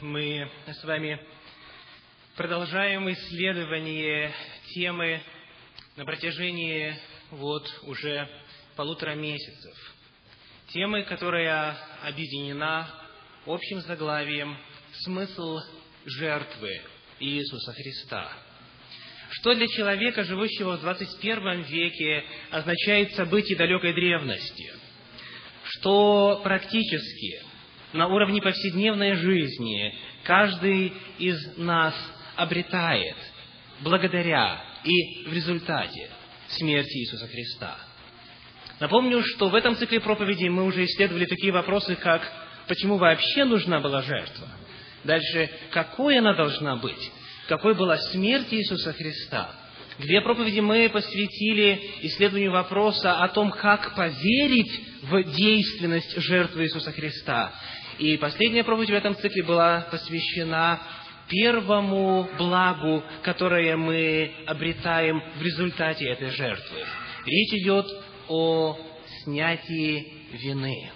мы с вами продолжаем исследование темы на протяжении вот уже полутора месяцев. Темы, которая объединена общим заглавием «Смысл жертвы Иисуса Христа». Что для человека, живущего в 21 веке, означает событие далекой древности? Что практически на уровне повседневной жизни каждый из нас обретает благодаря и в результате смерти Иисуса Христа. Напомню, что в этом цикле проповедей мы уже исследовали такие вопросы, как почему вообще нужна была жертва, дальше, какой она должна быть, какой была смерть Иисуса Христа. Две проповеди мы посвятили исследованию вопроса о том, как поверить в действенность жертвы Иисуса Христа. И последняя проповедь в этом цикле была посвящена первому благу, которое мы обретаем в результате этой жертвы. Речь идет о снятии вины.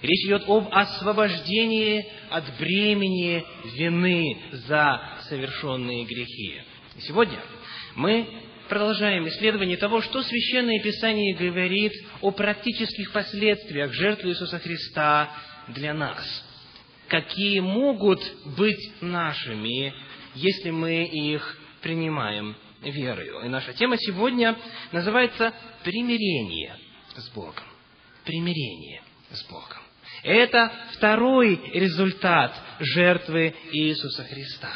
Речь идет об освобождении от бремени вины за совершенные грехи. Сегодня мы продолжаем исследование того, что Священное Писание говорит о практических последствиях жертвы Иисуса Христа для нас. Какие могут быть нашими, если мы их принимаем верою. И наша тема сегодня называется «Примирение с Богом». Примирение с Богом. Это второй результат жертвы Иисуса Христа.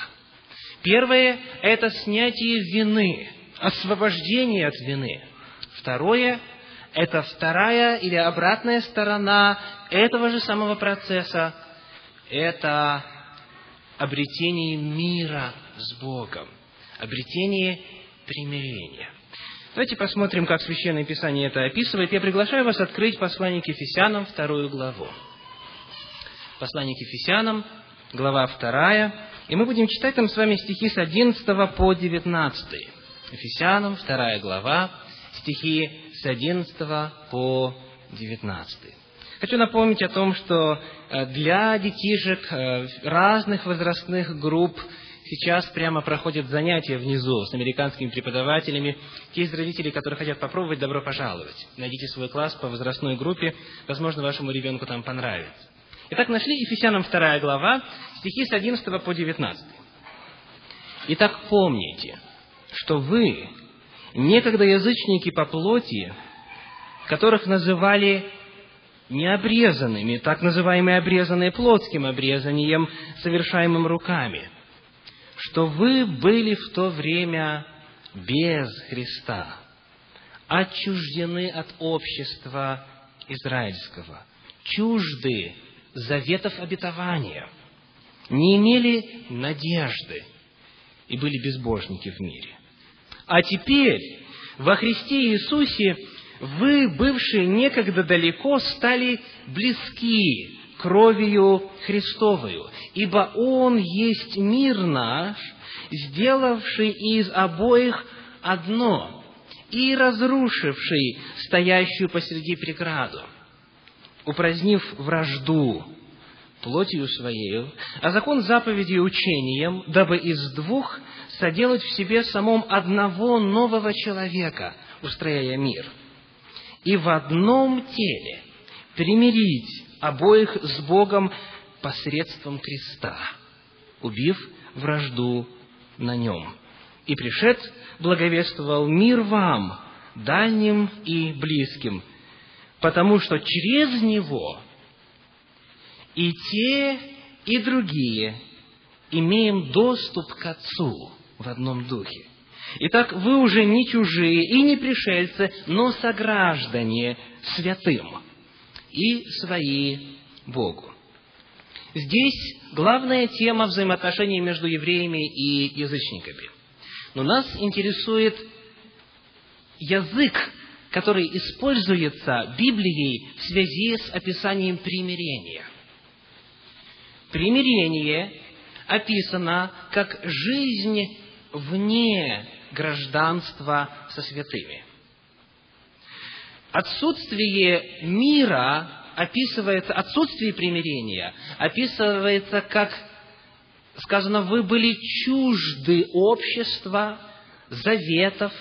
Первое – это снятие вины, освобождение от вины. Второе – это вторая или обратная сторона этого же самого процесса. Это обретение мира с Богом, обретение примирения. Давайте посмотрим, как Священное Писание это описывает. Я приглашаю вас открыть послание к Ефесянам, вторую главу. Послание к Ефесянам, глава вторая. И мы будем читать там с вами стихи с 11 по 19. Ефесянам, вторая глава, стихи с 11 по 19. Хочу напомнить о том, что э, для детишек э, разных возрастных групп сейчас прямо проходят занятия внизу с американскими преподавателями. Те из родителей, которые хотят попробовать, добро пожаловать. Найдите свой класс по возрастной группе, возможно, вашему ребенку там понравится. Итак, нашли Ефесянам 2 глава, стихи с 11 по 19. Итак, помните, что вы, некогда язычники по плоти, которых называли необрезанными, так называемые обрезанные плотским обрезанием, совершаемым руками, что вы были в то время без Христа, отчуждены от общества израильского, чужды заветов обетования, не имели надежды и были безбожники в мире. А теперь во Христе Иисусе вы, бывшие некогда далеко, стали близки кровью Христовою, ибо Он есть мир наш, сделавший из обоих одно и разрушивший стоящую посреди преграду, упразднив вражду плотью своею, а закон заповеди учением, дабы из двух соделать в себе самом одного нового человека, устрояя мир – и в одном теле примирить обоих с Богом посредством креста, убив вражду на нем. И пришед благовествовал мир вам, дальним и близким, потому что через него и те, и другие имеем доступ к Отцу в одном духе. Итак, вы уже не чужие и не пришельцы, но сограждане святым и свои Богу. Здесь главная тема взаимоотношений между евреями и язычниками. Но нас интересует язык, который используется Библией в связи с описанием примирения. Примирение описано как жизнь вне гражданства со святыми. Отсутствие мира описывается, отсутствие примирения описывается как сказано, вы были чужды общества, заветов,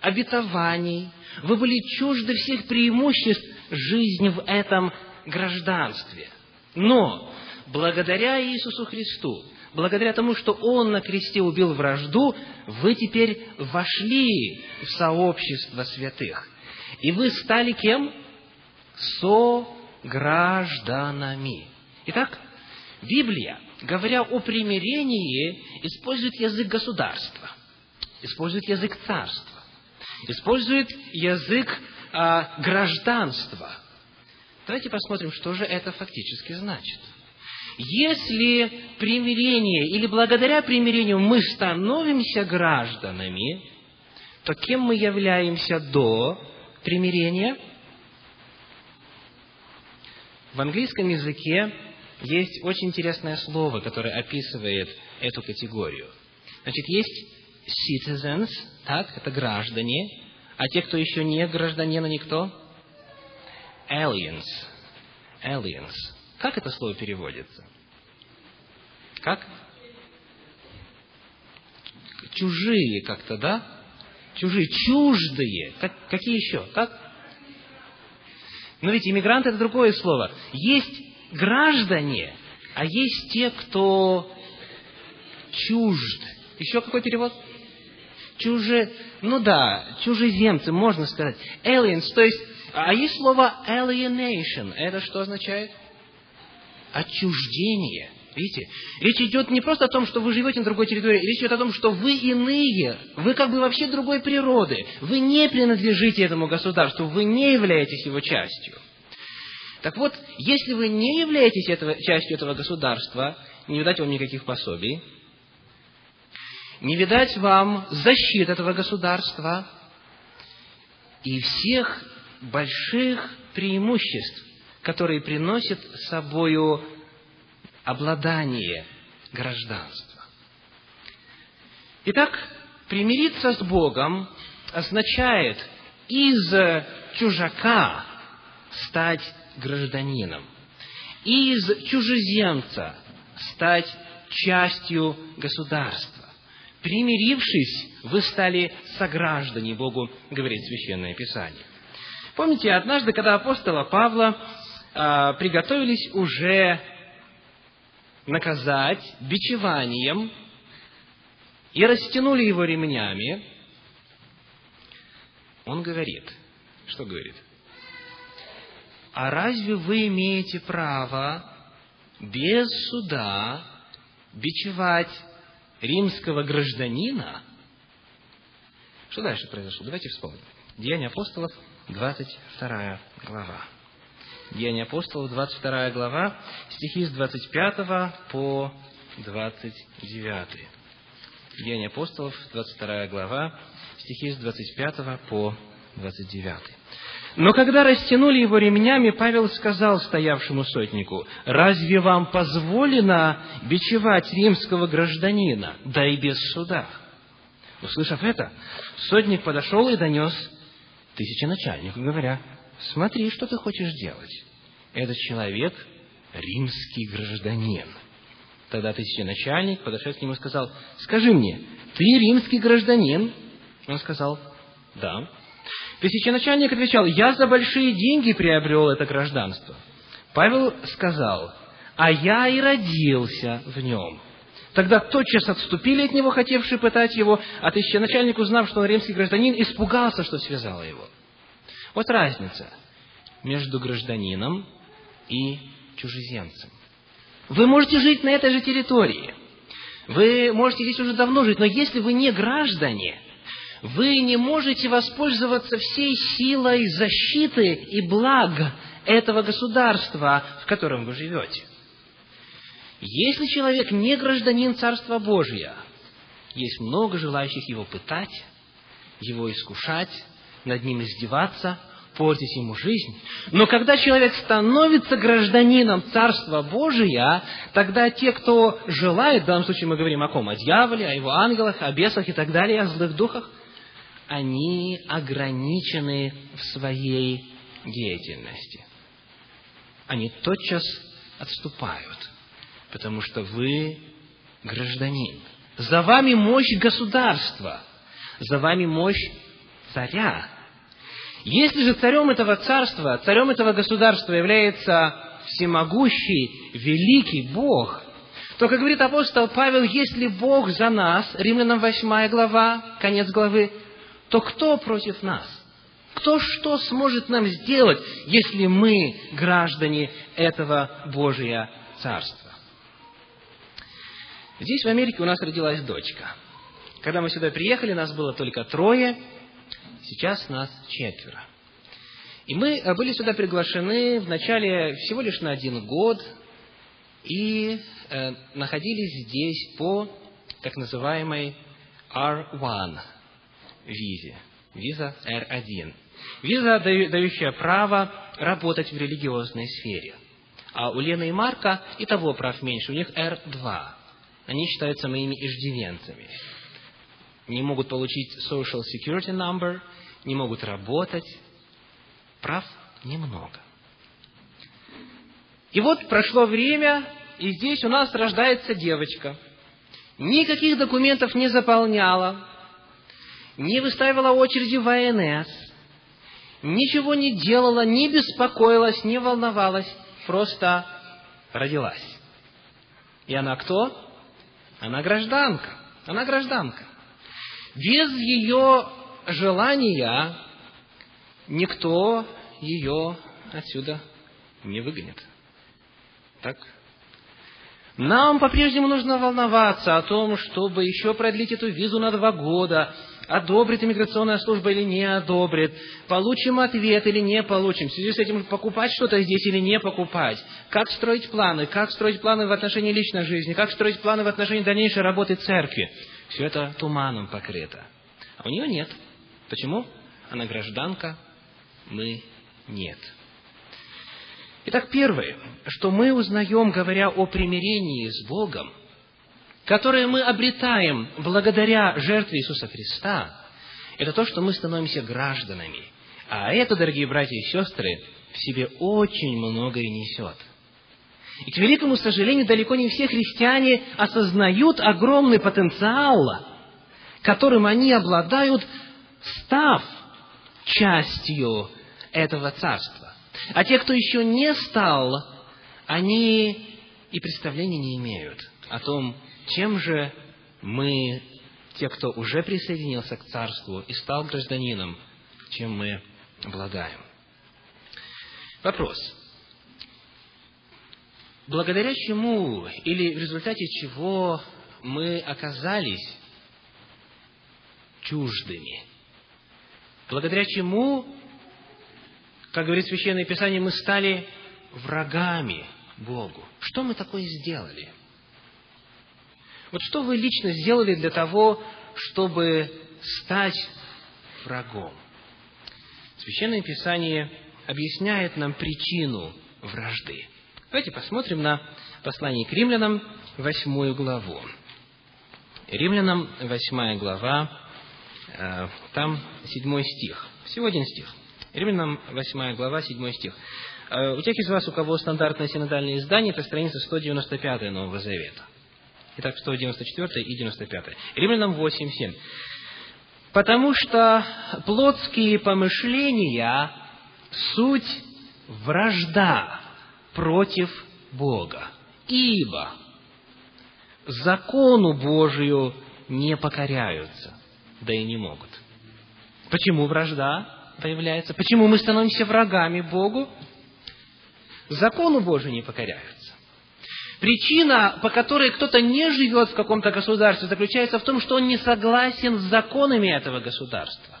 обетований, вы были чужды всех преимуществ жизни в этом гражданстве. Но благодаря Иисусу Христу, благодаря тому, что Он на кресте убил вражду, вы теперь вошли в сообщество святых. И вы стали кем? Согражданами. Итак, Библия, говоря о примирении, использует язык государства, использует язык царства, использует язык а, гражданства. Давайте посмотрим, что же это фактически значит. Если примирение или благодаря примирению мы становимся гражданами, то кем мы являемся до примирения? В английском языке есть очень интересное слово, которое описывает эту категорию. Значит, есть citizens, так, это граждане, а те, кто еще не гражданин, они кто? Aliens. Aliens. Как это слово переводится? Как? Чужие как-то, да? Чужие, чуждые. Как, какие еще? Как? Но ведь иммигрант это другое слово. Есть граждане, а есть те, кто чужд. Еще какой перевод? Чуже, ну да, чужеземцы, можно сказать. Aliens, то есть, а есть слово alienation. Это что означает? Отчуждение. Видите? Речь идет не просто о том, что вы живете на другой территории, речь идет о том, что вы иные, вы как бы вообще другой природы, вы не принадлежите этому государству, вы не являетесь его частью. Так вот, если вы не являетесь этого, частью этого государства, не видать вам никаких пособий, не видать вам защиты этого государства и всех больших преимуществ, которые приносят с собою обладание гражданства. Итак, примириться с Богом означает из чужака стать гражданином. Из чужеземца стать частью государства. Примирившись, вы стали сограждане Богу, говорит Священное Писание. Помните, однажды, когда апостола Павла а, приготовились уже наказать бичеванием и растянули его ремнями, он говорит, что говорит? а разве вы имеете право без суда бичевать римского гражданина? Что дальше произошло? Давайте вспомним. Деяния апостолов, 22 глава. Деяния апостолов, 22 глава, стихи с 25 по 29. Деяния апостолов, 22 глава, стихи с 25 по 29. Но когда растянули его ремнями, Павел сказал стоявшему сотнику, «Разве вам позволено бичевать римского гражданина, да и без суда?» Услышав это, сотник подошел и донес тысяченачальнику, говоря, «Смотри, что ты хочешь делать. Этот человек – римский гражданин». Тогда тысяченачальник подошел к нему и сказал, «Скажи мне, ты римский гражданин?» Он сказал, «Да». Тысяченачальник отвечал, я за большие деньги приобрел это гражданство. Павел сказал, а я и родился в нем. Тогда тотчас отступили от него, хотевшие пытать его, а тысяченачальник, узнав, что он римский гражданин, испугался, что связало его. Вот разница между гражданином и чужеземцем. Вы можете жить на этой же территории. Вы можете здесь уже давно жить, но если вы не граждане, вы не можете воспользоваться всей силой защиты и благ этого государства, в котором вы живете. Если человек не гражданин Царства Божия, есть много желающих его пытать, его искушать, над ним издеваться, портить ему жизнь. Но когда человек становится гражданином Царства Божия, тогда те, кто желает, в данном случае мы говорим о ком? О дьяволе, о его ангелах, о бесах и так далее, о злых духах – они ограничены в своей деятельности. Они тотчас отступают, потому что вы гражданин. За вами мощь государства. За вами мощь царя. Если же царем этого царства, царем этого государства является всемогущий, великий Бог, то, как говорит апостол Павел, если Бог за нас, Римлянам 8 глава, конец главы, то кто против нас? Кто что сможет нам сделать, если мы граждане этого Божия Царства? Здесь, в Америке, у нас родилась дочка. Когда мы сюда приехали, нас было только трое, сейчас нас четверо. И мы э, были сюда приглашены вначале всего лишь на один год и э, находились здесь по так называемой R1 визе, виза R1. Виза, дающая право работать в религиозной сфере. А у Лены и Марка и того прав меньше, у них R2. Они считаются моими иждивенцами. Не могут получить social security number, не могут работать, прав немного. И вот прошло время, и здесь у нас рождается девочка. Никаких документов не заполняла, не выставила очереди в АНС, ничего не делала, не беспокоилась, не волновалась, просто родилась. И она кто? Она гражданка. Она гражданка. Без ее желания никто ее отсюда не выгонит. Так? Нам по-прежнему нужно волноваться о том, чтобы еще продлить эту визу на два года, одобрит иммиграционная служба или не одобрит, получим ответ или не получим, в связи с этим покупать что-то здесь или не покупать, как строить планы, как строить планы в отношении личной жизни, как строить планы в отношении дальнейшей работы церкви. Все это туманом покрыто. А у нее нет. Почему? Она гражданка мы нет. Итак, первое, что мы узнаем, говоря о примирении с Богом, которое мы обретаем благодаря жертве Иисуса Христа, это то, что мы становимся гражданами. А это, дорогие братья и сестры, в себе очень многое несет. И, к великому сожалению, далеко не все христиане осознают огромный потенциал, которым они обладают, став частью этого царства. А те, кто еще не стал, они и представления не имеют о том, чем же мы, те, кто уже присоединился к царству и стал гражданином, чем мы обладаем. Вопрос. Благодаря чему или в результате чего мы оказались чуждыми? Благодаря чему как говорит Священное Писание, мы стали врагами Богу. Что мы такое сделали? Вот что вы лично сделали для того, чтобы стать врагом? Священное Писание объясняет нам причину вражды. Давайте посмотрим на послание к римлянам, восьмую главу. Римлянам, восьмая глава, э, там седьмой стих. Всего один стих. Римлянам 8 глава, 7 стих. Э, у тех из вас, у кого стандартное синодальное издание, это страница 195 Нового Завета. Итак, 194 и 95. Римлянам 8, 7. Потому что плотские помышления – суть вражда против Бога. Ибо закону Божию не покоряются, да и не могут. Почему вражда? появляется. Почему мы становимся врагами Богу? Закону Божию не покоряются. Причина, по которой кто-то не живет в каком-то государстве, заключается в том, что он не согласен с законами этого государства.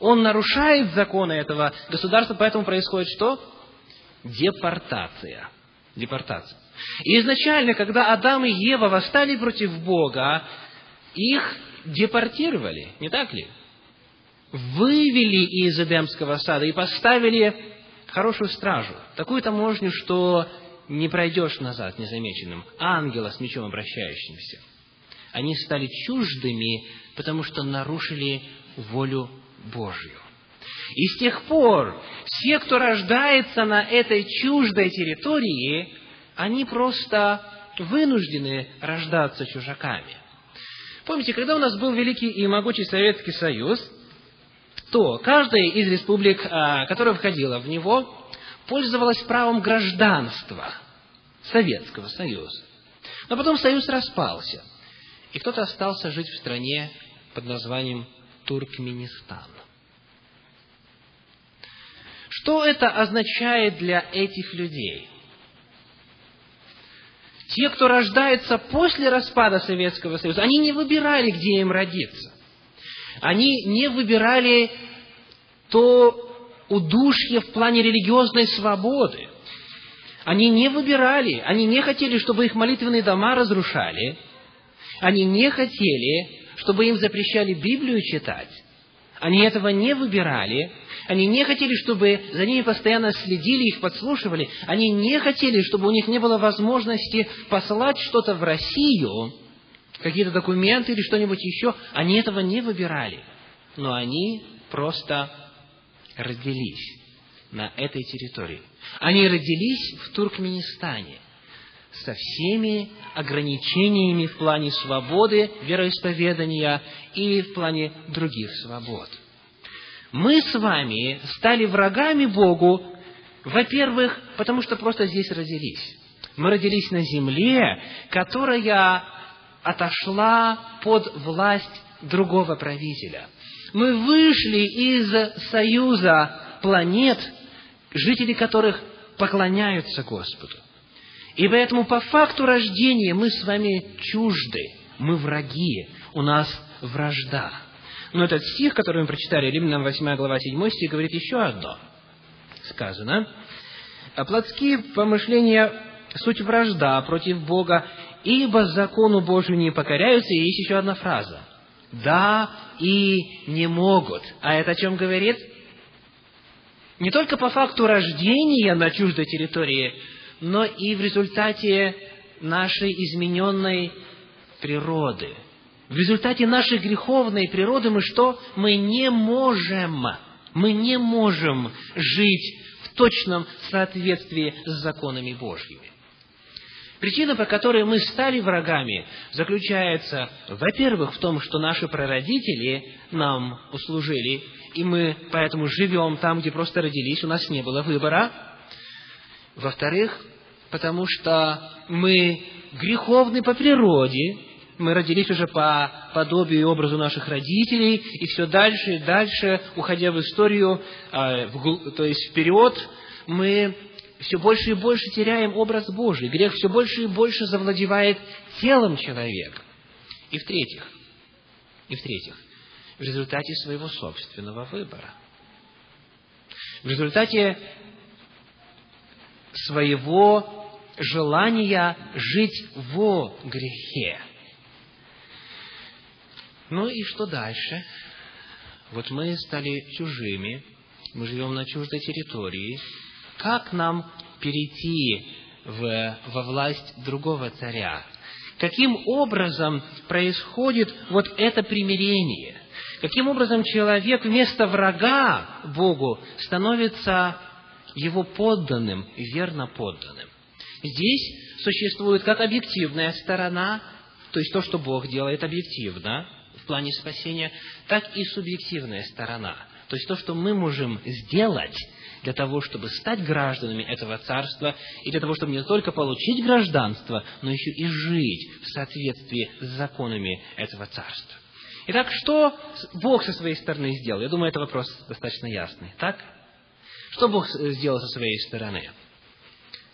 Он нарушает законы этого государства, поэтому происходит что? Депортация. Депортация. И изначально, когда Адам и Ева восстали против Бога, их депортировали, не так ли? вывели из Эдемского сада и поставили хорошую стражу, такую таможню, что не пройдешь назад незамеченным, ангела с мечом обращающимся. Они стали чуждыми, потому что нарушили волю Божью. И с тех пор все, кто рождается на этой чуждой территории, они просто вынуждены рождаться чужаками. Помните, когда у нас был великий и могучий Советский Союз, то каждая из республик, а, которая входила в него, пользовалась правом гражданства Советского Союза. Но потом Союз распался, и кто-то остался жить в стране под названием Туркменистан. Что это означает для этих людей? Те, кто рождается после распада Советского Союза, они не выбирали, где им родиться. Они не выбирали то удушье в плане религиозной свободы. Они не выбирали, они не хотели, чтобы их молитвенные дома разрушали. Они не хотели, чтобы им запрещали Библию читать. Они этого не выбирали. Они не хотели, чтобы за ними постоянно следили, их подслушивали. Они не хотели, чтобы у них не было возможности послать что-то в Россию, какие-то документы или что-нибудь еще. Они этого не выбирали. Но они просто родились на этой территории. Они родились в Туркменистане со всеми ограничениями в плане свободы вероисповедания и в плане других свобод. Мы с вами стали врагами Богу, во-первых, потому что просто здесь родились. Мы родились на земле, которая отошла под власть другого правителя. Мы вышли из союза планет, жители которых поклоняются Господу. И поэтому по факту рождения мы с вами чужды, мы враги, у нас вражда. Но этот стих, который мы прочитали, Римлянам 8 глава 7 стих, говорит еще одно. Сказано, «А «Плотские помышления – суть вражда против Бога, ибо закону Божию не покоряются». И есть еще одна фраза. «Да и не могут». А это о чем говорит? Не только по факту рождения на чуждой территории – но и в результате нашей измененной природы. В результате нашей греховной природы мы что? Мы не можем, мы не можем жить в точном соответствии с законами Божьими. Причина, по которой мы стали врагами, заключается, во-первых, в том, что наши прародители нам услужили, и мы поэтому живем там, где просто родились, у нас не было выбора – во-вторых, потому что мы греховны по природе, мы родились уже по подобию и образу наших родителей, и все дальше и дальше, уходя в историю, а, то есть вперед, мы все больше и больше теряем образ Божий. Грех все больше и больше завладевает телом человека. И в-третьих, и в-третьих, в результате своего собственного выбора. В результате своего желания жить во грехе. Ну и что дальше? Вот мы стали чужими, мы живем на чуждой территории. Как нам перейти в, во власть другого царя? Каким образом происходит вот это примирение? Каким образом человек вместо врага Богу становится его подданным, верно подданным. Здесь существует как объективная сторона, то есть то, что Бог делает объективно плане спасения, так и субъективная сторона, то есть то, что мы можем сделать для того, чтобы стать гражданами этого царства, и для того, чтобы не только получить гражданство, но еще и жить в соответствии с законами этого царства. Итак, что Бог со своей стороны сделал? Я думаю, это вопрос достаточно ясный. Так? Что Бог сделал со своей стороны?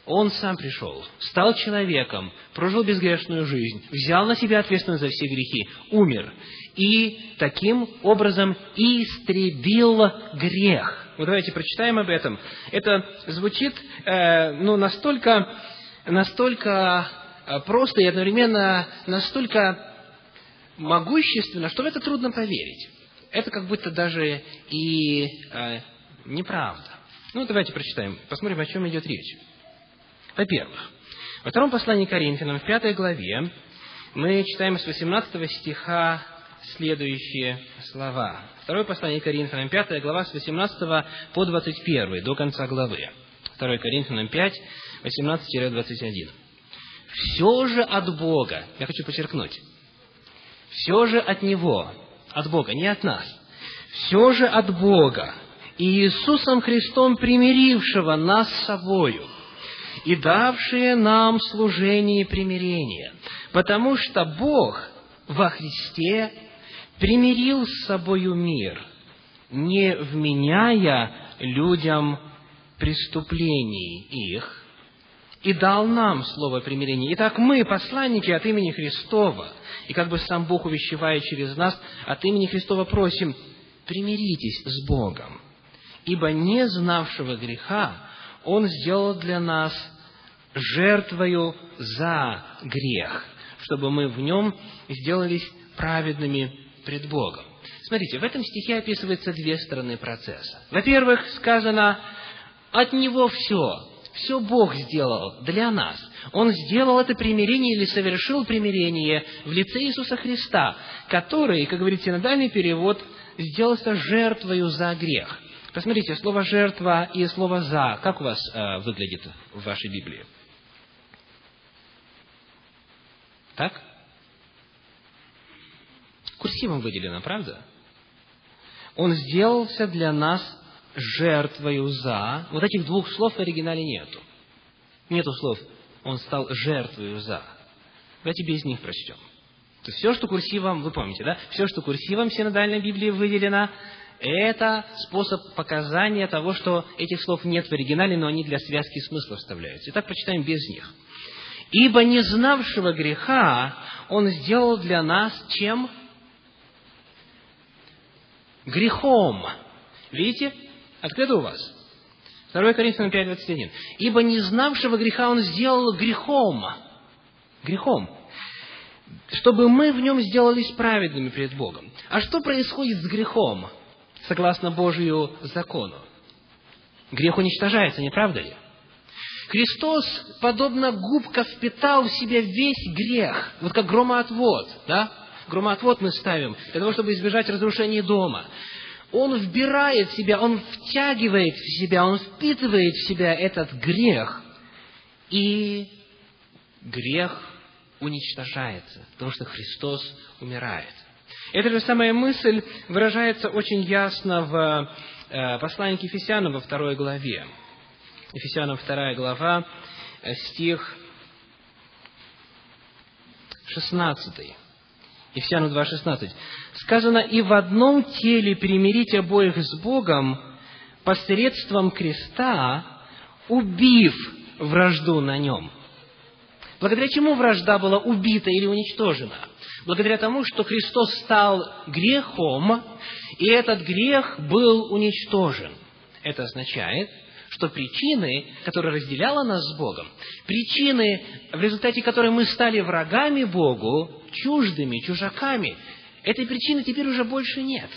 Он сам пришел, стал человеком, прожил безгрешную жизнь, взял на себя ответственность за все грехи, умер и таким образом истребил грех. Вот давайте прочитаем об этом. Это звучит э, ну, настолько, настолько э, просто и одновременно настолько могущественно, что в это трудно поверить. Это как будто даже и э, неправда. Ну, давайте прочитаем, посмотрим, о чем идет речь. Во-первых, во втором послании Коринфянам, в пятой главе, мы читаем с 18 стиха следующие слова. Второе послание Коринфянам, пятая глава, с 18 по 21, до конца главы. 2 Коринфянам 5, 18-21. все же от Бога, я хочу подчеркнуть, все же от Него, от Бога, не от нас, все же от Бога, и Иисусом Христом примирившего нас с собою, и давшие нам служение примирения, потому что Бог во Христе примирил с собою мир, не вменяя людям преступлений их, и дал нам слово примирения. Итак, мы, посланники от имени Христова, и как бы сам Бог увещевает через нас, от имени Христова просим, примиритесь с Богом, ибо не знавшего греха Он сделал для нас жертвою за грех, чтобы мы в нем сделались праведными пред Богом. Смотрите, в этом стихе описываются две стороны процесса. Во-первых, сказано, от Него все, все Бог сделал для нас. Он сделал это примирение или совершил примирение в лице Иисуса Христа, который, как говорит синодальный перевод, сделался жертвою за грех. Посмотрите, слово «жертва» и слово «за», как у вас э, выглядит в вашей Библии? Так? Курсивом выделено, правда? Он сделался для нас жертвою за. Вот этих двух слов в оригинале нету. Нету слов «он стал жертвою за». Давайте без них прочтем. То есть все, что курсивом, вы помните, да? Все, что курсивом синодальной Библии выделено, это способ показания того, что этих слов нет в оригинале, но они для связки смысла вставляются. Итак, почитаем без них. «Ибо не знавшего греха Он сделал для нас чем? Грехом». Видите? Открыто у вас? 2 Коринфянам 5, 21. «Ибо не знавшего греха Он сделал грехом». Грехом. Чтобы мы в нем сделались праведными перед Богом. А что происходит с грехом, согласно Божию закону? Грех уничтожается, не правда ли? Христос, подобно губка, впитал в себя весь грех, вот как громоотвод, да? Громоотвод мы ставим для того, чтобы избежать разрушения дома он вбирает в себя, он втягивает в себя, он впитывает в себя этот грех, и грех уничтожается, потому что Христос умирает. Эта же самая мысль выражается очень ясно в э, послании к Ефесянам во второй главе. Ефесянам вторая глава, э, стих 16. Ефесянам 2.16. Сказано, «И в одном теле примирить обоих с Богом посредством креста, убив вражду на нем». Благодаря чему вражда была убита или уничтожена? Благодаря тому, что Христос стал грехом, и этот грех был уничтожен. Это означает, что причины, которые разделяла нас с Богом, причины, в результате которой мы стали врагами Богу, чуждыми, чужаками, этой причины теперь уже больше нет.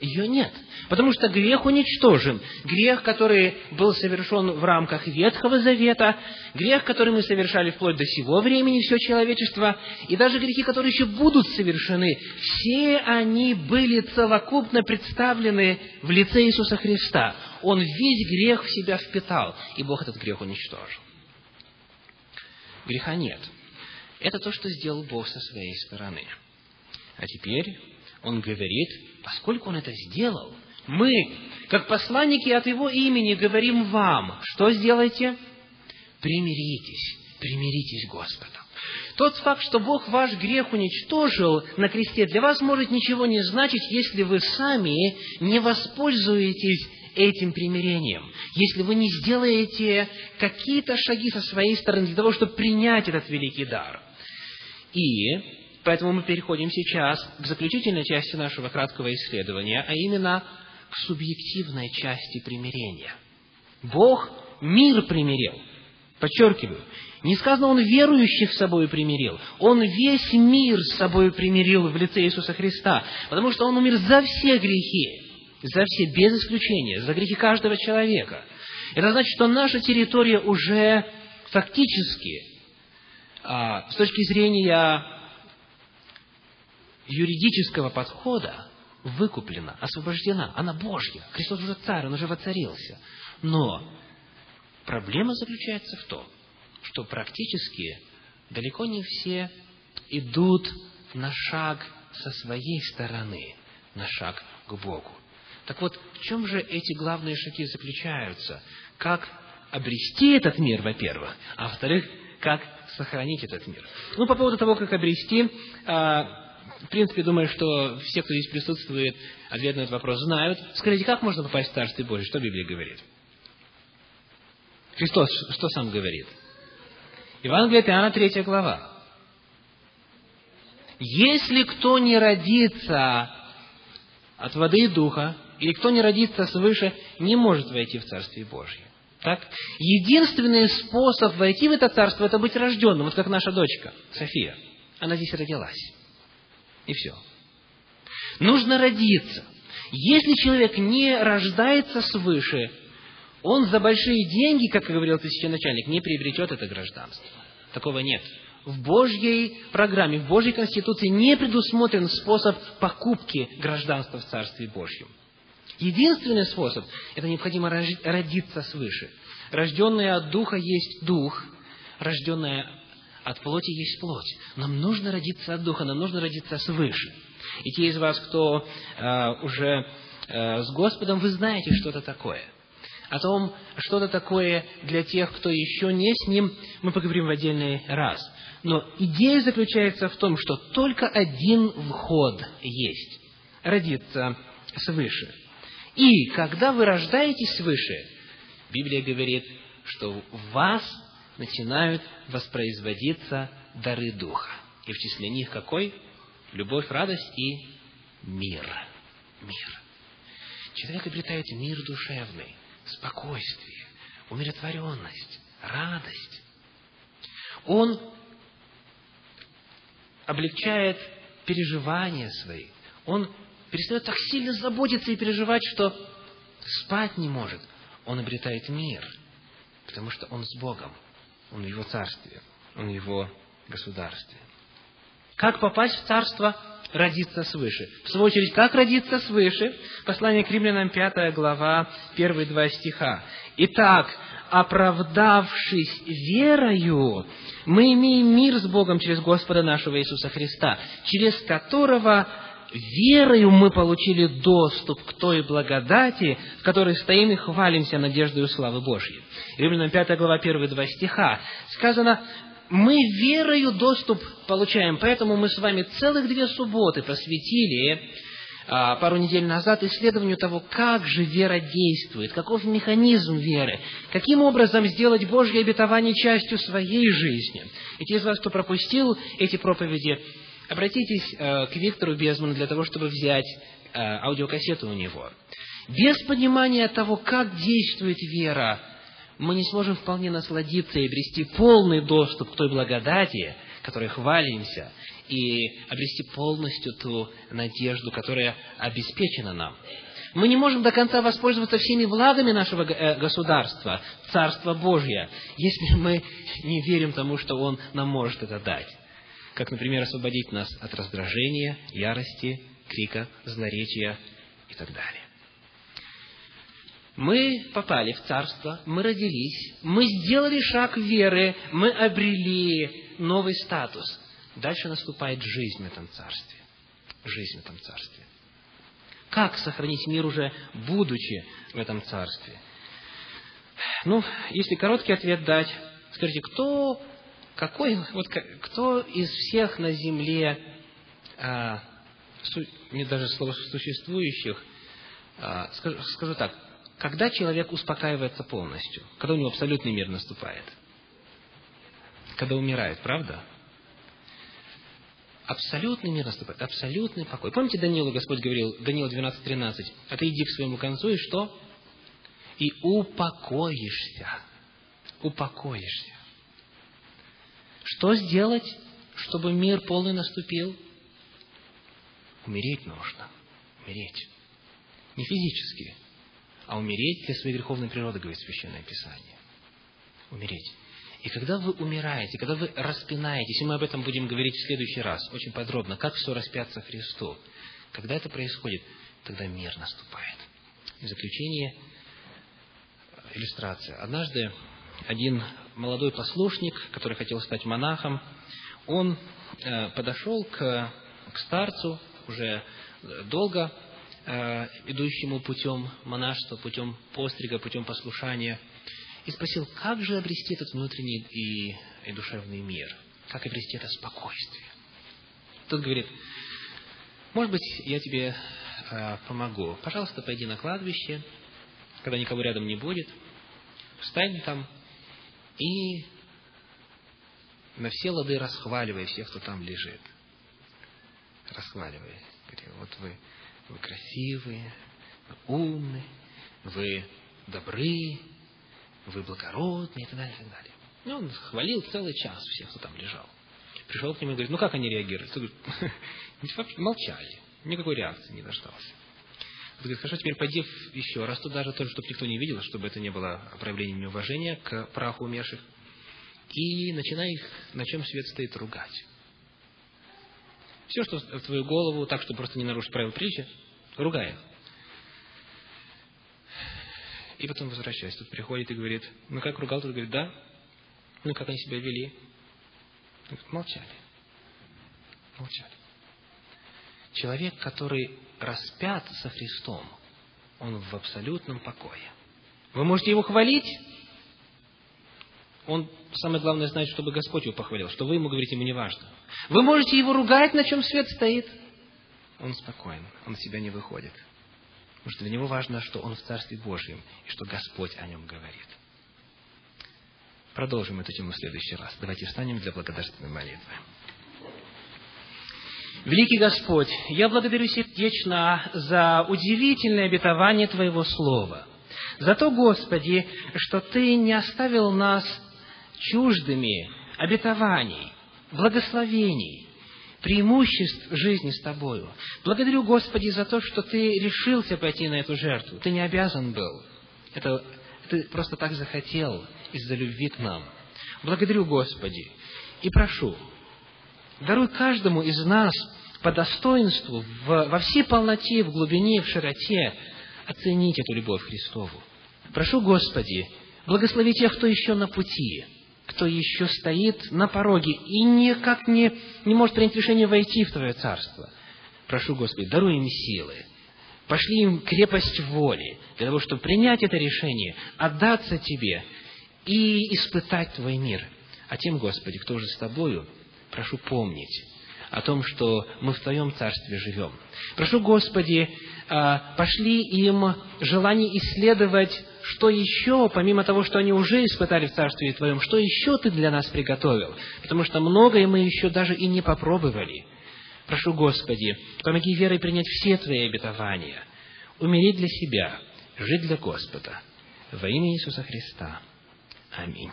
Ее нет. Потому что грех уничтожен. Грех, который был совершен в рамках Ветхого Завета, грех, который мы совершали вплоть до сего времени, все человечество, и даже грехи, которые еще будут совершены, все они были целокупно представлены в лице Иисуса Христа. Он весь грех в себя впитал, и Бог этот грех уничтожил. Греха нет. Это то, что сделал Бог со своей стороны. А теперь Он говорит, поскольку Он это сделал, мы, как посланники от Его имени, говорим вам, что сделайте? Примиритесь, примиритесь Господом. Тот факт, что Бог ваш грех уничтожил на кресте, для вас может ничего не значить, если вы сами не воспользуетесь этим примирением, если вы не сделаете какие-то шаги со своей стороны для того, чтобы принять этот великий дар. И поэтому мы переходим сейчас к заключительной части нашего краткого исследования, а именно к субъективной части примирения. Бог мир примирил. Подчеркиваю, не сказано, Он верующих с собой примирил. Он весь мир с собой примирил в лице Иисуса Христа, потому что Он умер за все грехи за все, без исключения, за грехи каждого человека. Это значит, что наша территория уже фактически, а, с точки зрения юридического подхода, выкуплена, освобождена. Она Божья. Христос уже царь, Он уже воцарился. Но проблема заключается в том, что практически далеко не все идут на шаг со своей стороны, на шаг к Богу. Так вот, в чем же эти главные шаги заключаются? Как обрести этот мир, во-первых, а во-вторых, как сохранить этот мир. Ну, по поводу того, как обрести, а, в принципе, думаю, что все, кто здесь присутствует, ответ на этот вопрос знают. Скажите, как можно попасть в Царствие Божие? Что Библия говорит? Христос что сам говорит? Евангелие от Иоанна, 3 глава. Если кто не родится от воды и духа, или кто не родится свыше, не может войти в Царствие Божье. Так? Единственный способ войти в это царство, это быть рожденным, вот как наша дочка, София. Она здесь родилась. И все. Нужно родиться. Если человек не рождается свыше, он за большие деньги, как говорил тысяченачальник, не приобретет это гражданство. Такого нет. В Божьей программе, в Божьей Конституции не предусмотрен способ покупки гражданства в Царстве Божьем. Единственный способ – это необходимо родиться свыше. Рожденное от Духа есть Дух, рожденное от плоти есть плоть. Нам нужно родиться от Духа, нам нужно родиться свыше. И те из вас, кто э, уже э, с Господом, вы знаете, что это такое. О том, что это такое для тех, кто еще не с Ним, мы поговорим в отдельный раз. Но идея заключается в том, что только один вход есть – родиться свыше – и когда вы рождаетесь свыше, Библия говорит, что в вас начинают воспроизводиться дары Духа. И в числе них какой? Любовь, радость и мир. Мир. Человек обретает мир душевный, спокойствие, умиротворенность, радость. Он облегчает переживания свои. Он перестает так сильно заботиться и переживать, что спать не может. Он обретает мир, потому что он с Богом, он в Его Царстве, он в Его государстве. Как попасть в Царство? Родиться свыше. В свою очередь, как родиться свыше? Послание к римлянам, 5 глава, первые два стиха. Итак, оправдавшись верою, мы имеем мир с Богом через Господа нашего Иисуса Христа, через которого верою мы получили доступ к той благодати, в которой стоим и хвалимся надеждой славы Божьей. Римлянам 5 глава 1 два стиха сказано, мы верою доступ получаем, поэтому мы с вами целых две субботы посвятили а, пару недель назад исследованию того, как же вера действует, каков механизм веры, каким образом сделать Божье обетование частью своей жизни. И те из вас, кто пропустил эти проповеди, обратитесь э, к Виктору Безману для того, чтобы взять э, аудиокассету у него. Без понимания того, как действует вера, мы не сможем вполне насладиться и обрести полный доступ к той благодати, которой хвалимся, и обрести полностью ту надежду, которая обеспечена нам. Мы не можем до конца воспользоваться всеми благами нашего э, государства, Царства Божье, если мы не верим тому, что Он нам может это дать как, например, освободить нас от раздражения, ярости, крика, злоречия и так далее. Мы попали в царство, мы родились, мы сделали шаг веры, мы обрели новый статус. Дальше наступает жизнь в этом царстве. Жизнь в этом царстве. Как сохранить мир уже, будучи в этом царстве? Ну, если короткий ответ дать, скажите, кто какой, вот кто из всех на земле, а, не даже слово существующих, а, скажу, скажу так, когда человек успокаивается полностью, когда у него абсолютный мир наступает, когда умирает, правда? Абсолютный мир наступает, абсолютный покой. Помните, Даниилу Господь говорил, Даниил 12.13, а ты иди к своему концу и что? И упокоишься. Упокоишься. Что сделать, чтобы мир полный наступил? Умереть нужно. Умереть. Не физически, а умереть для своей греховной природы, говорит Священное Писание. Умереть. И когда вы умираете, когда вы распинаетесь, и мы об этом будем говорить в следующий раз, очень подробно, как все распятся Христу, когда это происходит, тогда мир наступает. В заключение иллюстрация. Однажды один молодой послушник, который хотел стать монахом, он э, подошел к, к старцу, уже долго э, идущему путем монашества, путем пострига, путем послушания, и спросил, как же обрести этот внутренний и, и душевный мир, как обрести это спокойствие. Тот говорит, может быть, я тебе э, помогу. Пожалуйста, пойди на кладбище, когда никого рядом не будет, встань там и на все лады расхваливай всех, кто там лежит. Расхваливай. Говори, вот вы, вы красивые, вы умные, вы добры, вы благородные и так далее, и так далее. И он хвалил целый час всех, кто там лежал. Пришел к нему и говорит, ну как они? Тот говорит, молчали, никакой реакции не дождался. Он говорит, хорошо, теперь пойди еще раз туда же, тоже, чтобы никто не видел, чтобы это не было проявлением неуважения к праху умерших. И начинай их, на чем свет стоит, ругать. Все, что в твою голову, так, чтобы просто не нарушить правила притчи, ругай их. И потом возвращайся. Тут приходит и говорит, ну как ругал? Тут говорит, да. Ну как они себя вели? Говорит, молчали. Молчали. Человек, который распят со Христом, он в абсолютном покое. Вы можете его хвалить, он, самое главное, знает, чтобы Господь его похвалил, что вы ему говорите, ему не важно. Вы можете его ругать, на чем свет стоит. Он спокоен, он себя не выходит. Потому что для него важно, что он в Царстве Божьем, и что Господь о нем говорит. Продолжим эту тему в следующий раз. Давайте встанем для благодарственной молитвы. Великий Господь, я благодарю сердечно за удивительное обетование Твоего Слова. За то, Господи, что Ты не оставил нас чуждыми обетований, благословений, преимуществ жизни с Тобою. Благодарю, Господи, за то, что Ты решился пойти на эту жертву. Ты не обязан был. Это Ты просто так захотел из-за любви к нам. Благодарю, Господи, и прошу, даруй каждому из нас по достоинству, в, во всей полноте, в глубине, в широте оценить эту любовь Христову. Прошу, Господи, благослови тех, кто еще на пути, кто еще стоит на пороге и никак не, не может принять решение войти в Твое Царство. Прошу, Господи, даруй им силы, пошли им крепость воли, для того, чтобы принять это решение, отдаться Тебе и испытать Твой мир. А тем, Господи, кто уже с Тобою, прошу помнить о том, что мы в Твоем Царстве живем. Прошу, Господи, а, пошли им желание исследовать, что еще, помимо того, что они уже испытали в Царстве Твоем, что еще Ты для нас приготовил, потому что многое мы еще даже и не попробовали. Прошу, Господи, помоги верой принять все Твои обетования, умереть для себя, жить для Господа. Во имя Иисуса Христа. Аминь.